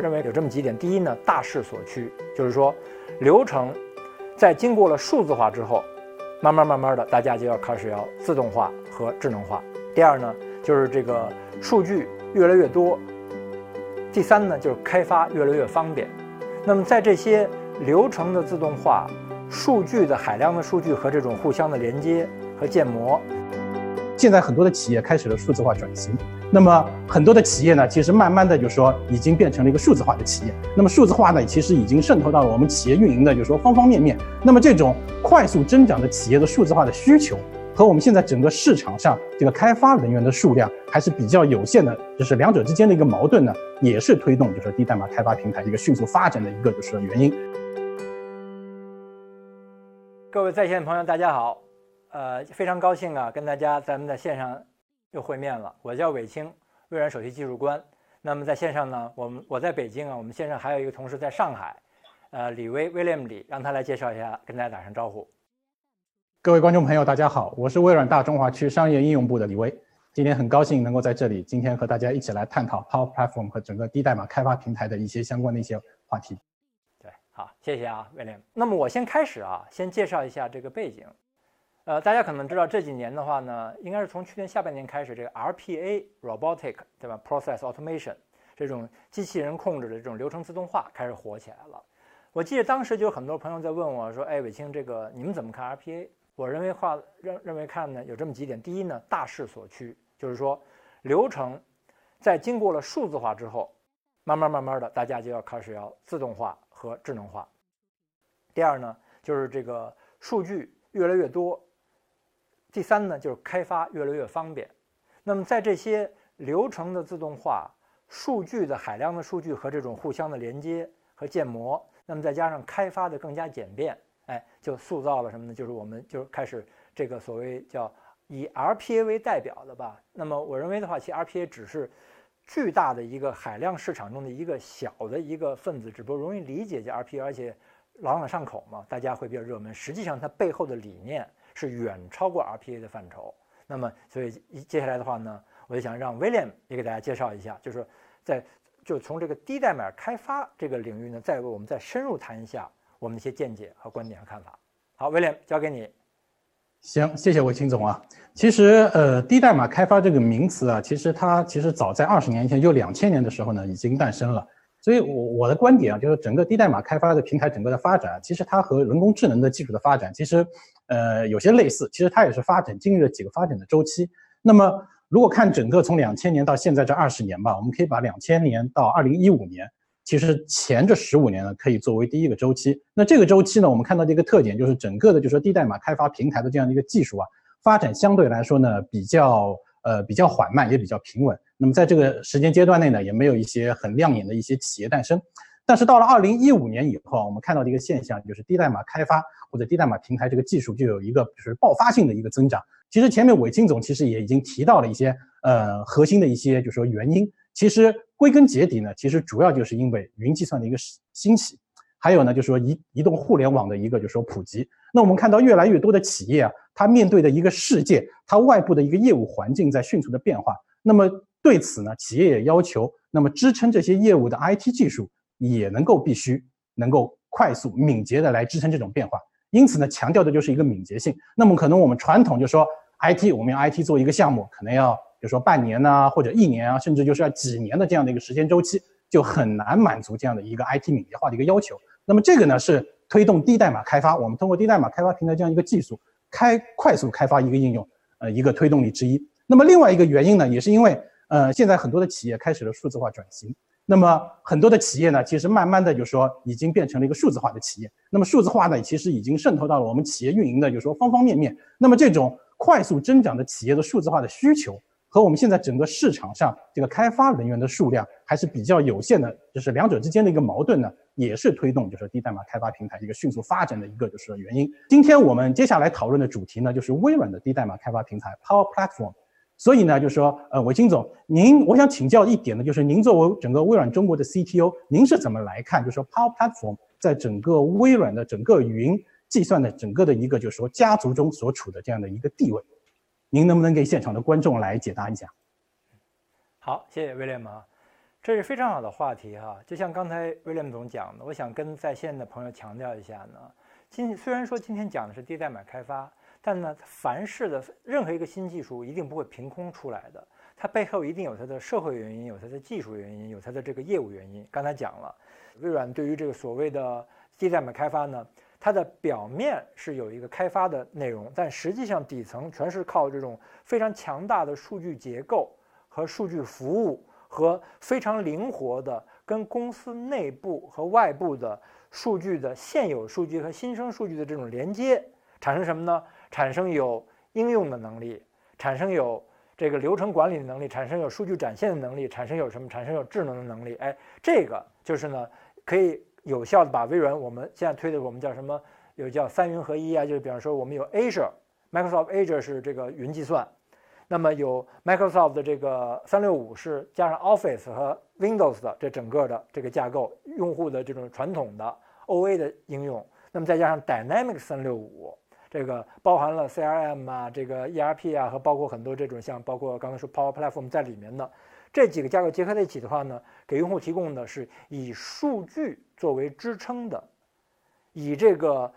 我认为有这么几点：第一呢，大势所趋，就是说，流程在经过了数字化之后，慢慢慢慢的，大家就要开始要自动化和智能化。第二呢，就是这个数据越来越多。第三呢，就是开发越来越方便。那么在这些流程的自动化、数据的海量的数据和这种互相的连接和建模，现在很多的企业开始了数字化转型。那么很多的企业呢，其实慢慢的就说已经变成了一个数字化的企业。那么数字化呢，其实已经渗透到了我们企业运营的，就是说方方面面。那么这种快速增长的企业的数字化的需求。和我们现在整个市场上这个开发人员的数量还是比较有限的，就是两者之间的一个矛盾呢，也是推动就是低代码开发平台一个迅速发展的一个就是原因。各位在线的朋友，大家好，呃，非常高兴啊，跟大家咱们在线上又会面了。我叫韦清，微软首席技术官。那么在线上呢，我们我在北京啊，我们线上还有一个同事在上海，呃，李威 William 李，让他来介绍一下，跟大家打声招呼。各位观众朋友，大家好，我是微软大中华区商业应用部的李威。今天很高兴能够在这里，今天和大家一起来探讨 Power Platform 和整个低代码开发平台的一些相关的一些话题。对，好，谢谢啊，威廉。那么我先开始啊，先介绍一下这个背景。呃，大家可能知道这几年的话呢，应该是从去年下半年开始，这个 RPA Robotic 对吧，Process Automation 这种机器人控制的这种流程自动化开始火起来了。我记得当时就有很多朋友在问我说：“哎，伟清，这个你们怎么看 RPA？” 我认为话认认为看呢，有这么几点。第一呢，大势所趋，就是说流程在经过了数字化之后，慢慢慢慢的，大家就要开始要自动化和智能化。第二呢，就是这个数据越来越多。第三呢，就是开发越来越方便。那么在这些流程的自动化、数据的海量的数据和这种互相的连接和建模，那么再加上开发的更加简便。哎，就塑造了什么呢？就是我们就开始这个所谓叫以 RPA 为代表的吧。那么我认为的话，其实 RPA 只是巨大的一个海量市场中的一个小的一个分子，只不过容易理解叫 RPA，而且朗朗上口嘛，大家会比较热门。实际上它背后的理念是远超过 RPA 的范畴。那么所以接下来的话呢，我就想让 William 也给大家介绍一下，就是在就从这个低代码开发这个领域呢，再为我们再深入谈一下。我们的一些见解和观点和看法。好，威廉，交给你。行，谢谢韦青总啊。其实，呃，低代码开发这个名词啊，其实它其实早在二十年前，就两千年的时候呢，已经诞生了。所以，我我的观点啊，就是整个低代码开发的平台整个的发展，其实它和人工智能的技术的发展，其实，呃，有些类似。其实它也是发展经历了几个发展的周期。那么，如果看整个从两千年到现在这二十年吧，我们可以把两千年到二零一五年。其实前这十五年呢，可以作为第一个周期。那这个周期呢，我们看到的一个特点就是，整个的就说低代码开发平台的这样的一个技术啊，发展相对来说呢，比较呃比较缓慢，也比较平稳。那么在这个时间阶段内呢，也没有一些很亮眼的一些企业诞生。但是到了二零一五年以后，我们看到的一个现象就是，低代码开发或者低代码平台这个技术就有一个就是爆发性的一个增长。其实前面韦金总其实也已经提到了一些呃核心的一些就是说原因。其实归根结底呢，其实主要就是因为云计算的一个兴起，还有呢，就是说移移动互联网的一个就是说普及。那我们看到越来越多的企业啊，它面对的一个世界，它外部的一个业务环境在迅速的变化。那么对此呢，企业也要求，那么支撑这些业务的 IT 技术也能够必须能够快速敏捷的来支撑这种变化。因此呢，强调的就是一个敏捷性。那么可能我们传统就说 IT，我们用 IT 做一个项目，可能要。比如说半年呐，或者一年啊，甚至就是要几年的这样的一个时间周期，就很难满足这样的一个 IT 敏捷化的一个要求。那么这个呢，是推动低代码开发，我们通过低代码开发平台这样一个技术，开快速开发一个应用，呃，一个推动力之一。那么另外一个原因呢，也是因为，呃，现在很多的企业开始了数字化转型。那么很多的企业呢，其实慢慢的就说已经变成了一个数字化的企业。那么数字化呢，其实已经渗透到了我们企业运营的，就是说方方面面。那么这种快速增长的企业的数字化的需求。和我们现在整个市场上这个开发人员的数量还是比较有限的，就是两者之间的一个矛盾呢，也是推动就是低代码开发平台一个迅速发展的一个就是原因。今天我们接下来讨论的主题呢，就是微软的低代码开发平台 Power Platform。所以呢，就说，呃，韦金总，您我想请教一点呢，就是您作为整个微软中国的 CTO，您是怎么来看，就是说 Power Platform 在整个微软的整个云计算的整个的一个就是说家族中所处的这样的一个地位？您能不能给现场的观众来解答一下？好，谢谢威廉啊。这是非常好的话题哈。就像刚才威廉总讲的，我想跟在线的朋友强调一下呢。今虽然说今天讲的是低代码开发，但呢，凡是的任何一个新技术一定不会凭空出来的，它背后一定有它的社会原因，有它的技术原因，有它的这个业务原因。刚才讲了，微软对于这个所谓的低代码开发呢。它的表面是有一个开发的内容，但实际上底层全是靠这种非常强大的数据结构和数据服务和非常灵活的跟公司内部和外部的数据的现有数据和新生数据的这种连接，产生什么呢？产生有应用的能力，产生有这个流程管理的能力，产生有数据展现的能力，产生有什么？产生有智能的能力。哎，这个就是呢，可以。有效的把微软我们现在推的我们叫什么？有叫三云合一啊，就是比方说我们有 Azure，Microsoft Azure 是这个云计算，那么有 Microsoft 的这个三六五是加上 Office 和 Windows 的这整个的这个架构，用户的这种传统的 OA 的应用，那么再加上 Dynamics 三六五，这个包含了 CRM 啊，这个 ERP 啊，和包括很多这种像包括刚才说 Power Platform 在里面的。这几个架构结合在一起的话呢，给用户提供的是以数据作为支撑的，以这个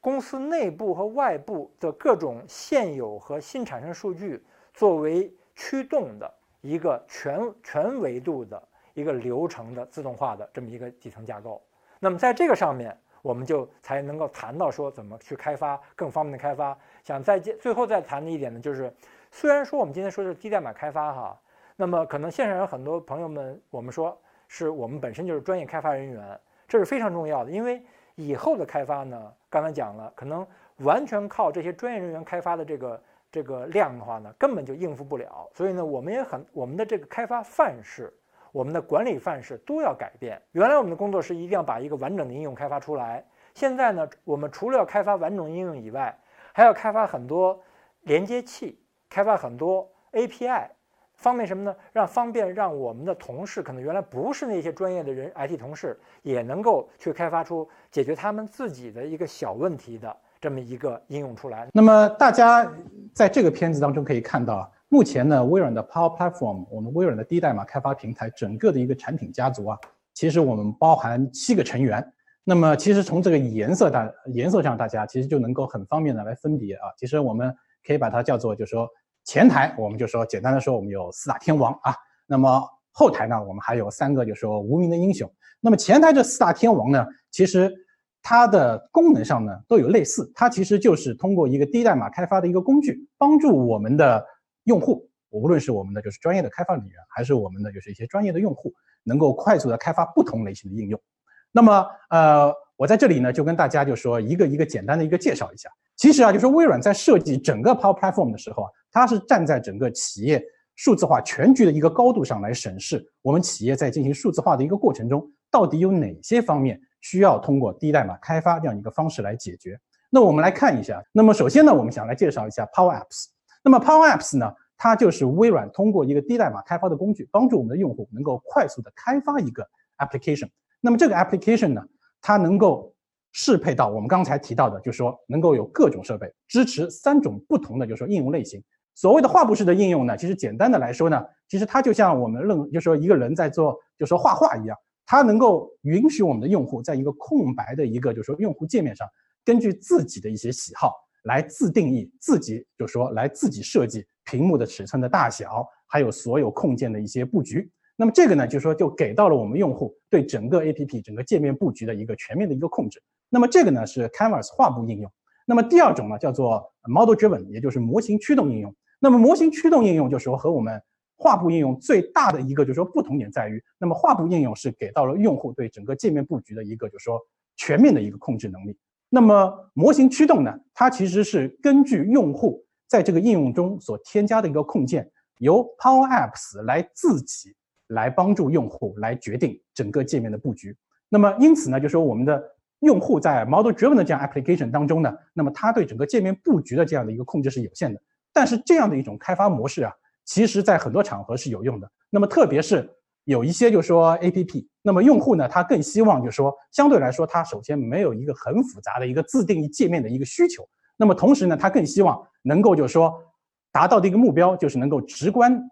公司内部和外部的各种现有和新产生数据作为驱动的一个全全维度的一个流程的自动化的这么一个底层架构。那么在这个上面，我们就才能够谈到说怎么去开发更方便的开发。想再接最后再谈的一点呢，就是虽然说我们今天说的是低代码开发哈。那么可能线上有很多朋友们，我们说是我们本身就是专业开发人员，这是非常重要的。因为以后的开发呢，刚才讲了，可能完全靠这些专业人员开发的这个这个量的话呢，根本就应付不了。所以呢，我们也很我们的这个开发范式，我们的管理范式都要改变。原来我们的工作是一定要把一个完整的应用开发出来，现在呢，我们除了要开发完整应用以外，还要开发很多连接器，开发很多 API。方便什么呢？让方便让我们的同事，可能原来不是那些专业的人，IT 同事也能够去开发出解决他们自己的一个小问题的这么一个应用出来。那么大家在这个片子当中可以看到，目前呢，微软的 Power Platform，我们微软的低代码开发平台整个的一个产品家族啊，其实我们包含七个成员。那么其实从这个颜色大颜色上，大家其实就能够很方便的来分别啊。其实我们可以把它叫做，就是说。前台我们就说简单的说，我们有四大天王啊。那么后台呢，我们还有三个，就是说无名的英雄。那么前台这四大天王呢，其实它的功能上呢都有类似，它其实就是通过一个低代码开发的一个工具，帮助我们的用户，无论是我们的就是专业的开发人员，还是我们的就是一些专业的用户，能够快速的开发不同类型的应用。那么呃，我在这里呢就跟大家就说一个一个简单的一个介绍一下。其实啊，就是微软在设计整个 Power Platform 的时候啊。它是站在整个企业数字化全局的一个高度上来审视我们企业在进行数字化的一个过程中，到底有哪些方面需要通过低代码开发这样一个方式来解决。那我们来看一下。那么首先呢，我们想来介绍一下 Power Apps。那么 Power Apps 呢，它就是微软通过一个低代码开发的工具，帮助我们的用户能够快速的开发一个 application。那么这个 application 呢，它能够适配到我们刚才提到的，就是说能够有各种设备，支持三种不同的，就是说应用类型。所谓的画布式的应用呢，其实简单的来说呢，其实它就像我们认，就说一个人在做，就说画画一样，它能够允许我们的用户在一个空白的一个，就是说用户界面上，根据自己的一些喜好来自定义自己，就说来自己设计屏幕的尺寸的大小，还有所有控件的一些布局。那么这个呢，就是说就给到了我们用户对整个 APP 整个界面布局的一个全面的一个控制。那么这个呢是 Canvas 画布应用。那么第二种呢叫做 Model Driven，也就是模型驱动应用。那么模型驱动应用就是说和我们画布应用最大的一个就是说不同点在于，那么画布应用是给到了用户对整个界面布局的一个就是说全面的一个控制能力。那么模型驱动呢，它其实是根据用户在这个应用中所添加的一个控件，由 Power Apps 来自己来帮助用户来决定整个界面的布局。那么因此呢，就说我们的用户在 Model Driven 的这样 application 当中呢，那么他对整个界面布局的这样的一个控制是有限的。但是这样的一种开发模式啊，其实在很多场合是有用的。那么特别是有一些，就说 A P P，那么用户呢，他更希望，就说相对来说，他首先没有一个很复杂的一个自定义界面的一个需求。那么同时呢，他更希望能够，就说达到的一个目标，就是能够直观、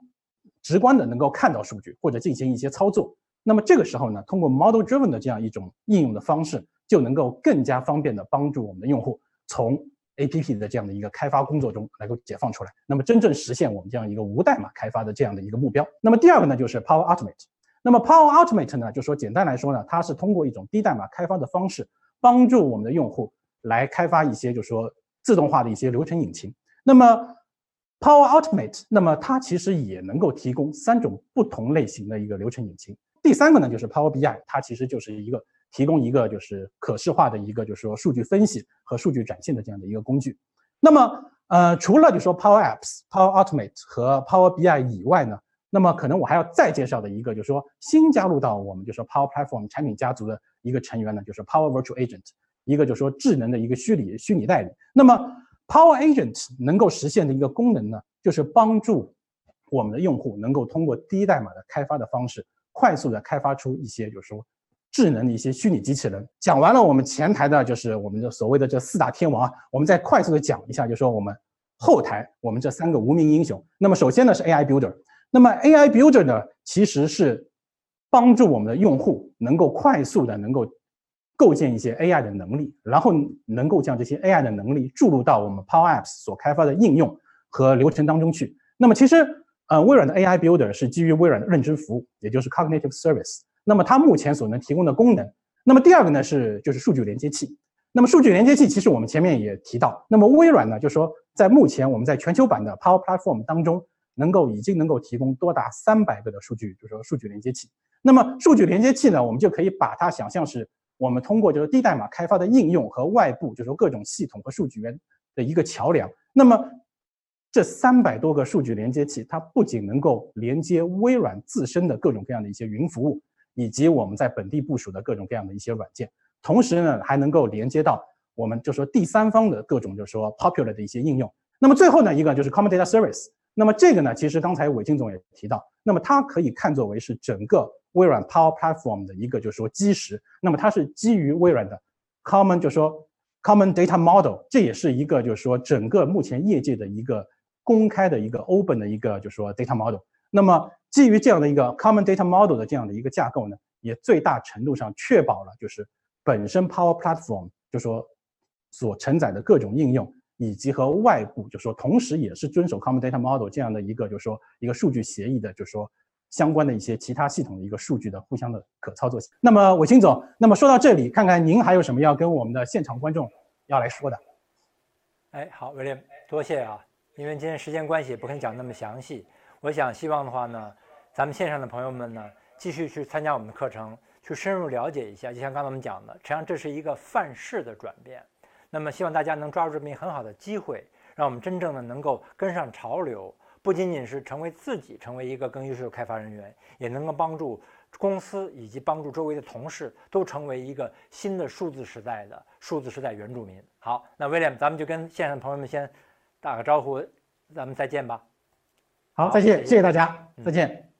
直观的能够看到数据或者进行一些操作。那么这个时候呢，通过 model driven 的这样一种应用的方式，就能够更加方便的帮助我们的用户从 A P P 的这样的一个开发工作中能够解放出来，那么真正实现我们这样一个无代码开发的这样的一个目标。那么第二个呢，就是 Power Automate。那么 Power Automate 呢，就说简单来说呢，它是通过一种低代码开发的方式，帮助我们的用户来开发一些就说自动化的一些流程引擎。那么 Power Automate，那么它其实也能够提供三种不同类型的一个流程引擎。第三个呢，就是 Power BI，它其实就是一个提供一个就是可视化的一个就是说数据分析和数据展现的这样的一个工具。那么，呃，除了就说 Power Apps、Power Automate 和 Power BI 以外呢，那么可能我还要再介绍的一个就是说新加入到我们就是说 Power Platform 产品家族的一个成员呢，就是 Power Virtual Agent，一个就是说智能的一个虚拟虚拟代理。那么 Power Agent 能够实现的一个功能呢，就是帮助我们的用户能够通过低代码的开发的方式。快速的开发出一些，就是说智能的一些虚拟机器人。讲完了我们前台的，就是我们的所谓的这四大天王啊，我们再快速的讲一下，就说我们后台我们这三个无名英雄。那么首先呢是 AI Builder，那么 AI Builder 呢其实是帮助我们的用户能够快速的能够构建一些 AI 的能力，然后能够将这些 AI 的能力注入到我们 Power Apps 所开发的应用和流程当中去。那么其实。呃，微软的 AI Builder 是基于微软的认知服务，也就是 Cognitive Service。那么它目前所能提供的功能，那么第二个呢是就是数据连接器。那么数据连接器其实我们前面也提到，那么微软呢就说在目前我们在全球版的 Power Platform 当中，能够已经能够提供多达三百个的数据，就是说数据连接器。那么数据连接器呢，我们就可以把它想象是我们通过就是低代码开发的应用和外部就是说各种系统和数据源的一个桥梁。那么这三百多个数据连接器，它不仅能够连接微软自身的各种各样的一些云服务，以及我们在本地部署的各种各样的一些软件，同时呢，还能够连接到我们就说第三方的各种就是说 popular 的一些应用。那么最后呢，一个就是 Common Data Service。那么这个呢，其实刚才韦金总也提到，那么它可以看作为是整个微软 Power Platform 的一个就是说基石。那么它是基于微软的 Common 就说 Common Data Model，这也是一个就是说整个目前业界的一个。公开的一个 open 的一个，就说 data model。那么基于这样的一个 common data model 的这样的一个架构呢，也最大程度上确保了就是本身 Power Platform 就说所承载的各种应用，以及和外部就说同时也是遵守 common data model 这样的一个，就说一个数据协议的，就说相关的一些其他系统的一个数据的互相的可操作性。那么韦青总，那么说到这里，看看您还有什么要跟我们的现场观众要来说的？哎，好，威廉，多谢啊。因为今天时间关系，不可能讲那么详细。我想希望的话呢，咱们线上的朋友们呢，继续去参加我们的课程，去深入了解一下。就像刚才我们讲的，实际上这是一个范式的转变。那么希望大家能抓住这么一个很好的机会，让我们真正的能够跟上潮流，不仅仅是成为自己成为一个更优秀的开发人员，也能够帮助公司以及帮助周围的同事都成为一个新的数字时代的数字时代原住民。好，那威廉，咱们就跟线上的朋友们先。打个招呼，咱们再见吧。好，再见，谢谢大家，再见。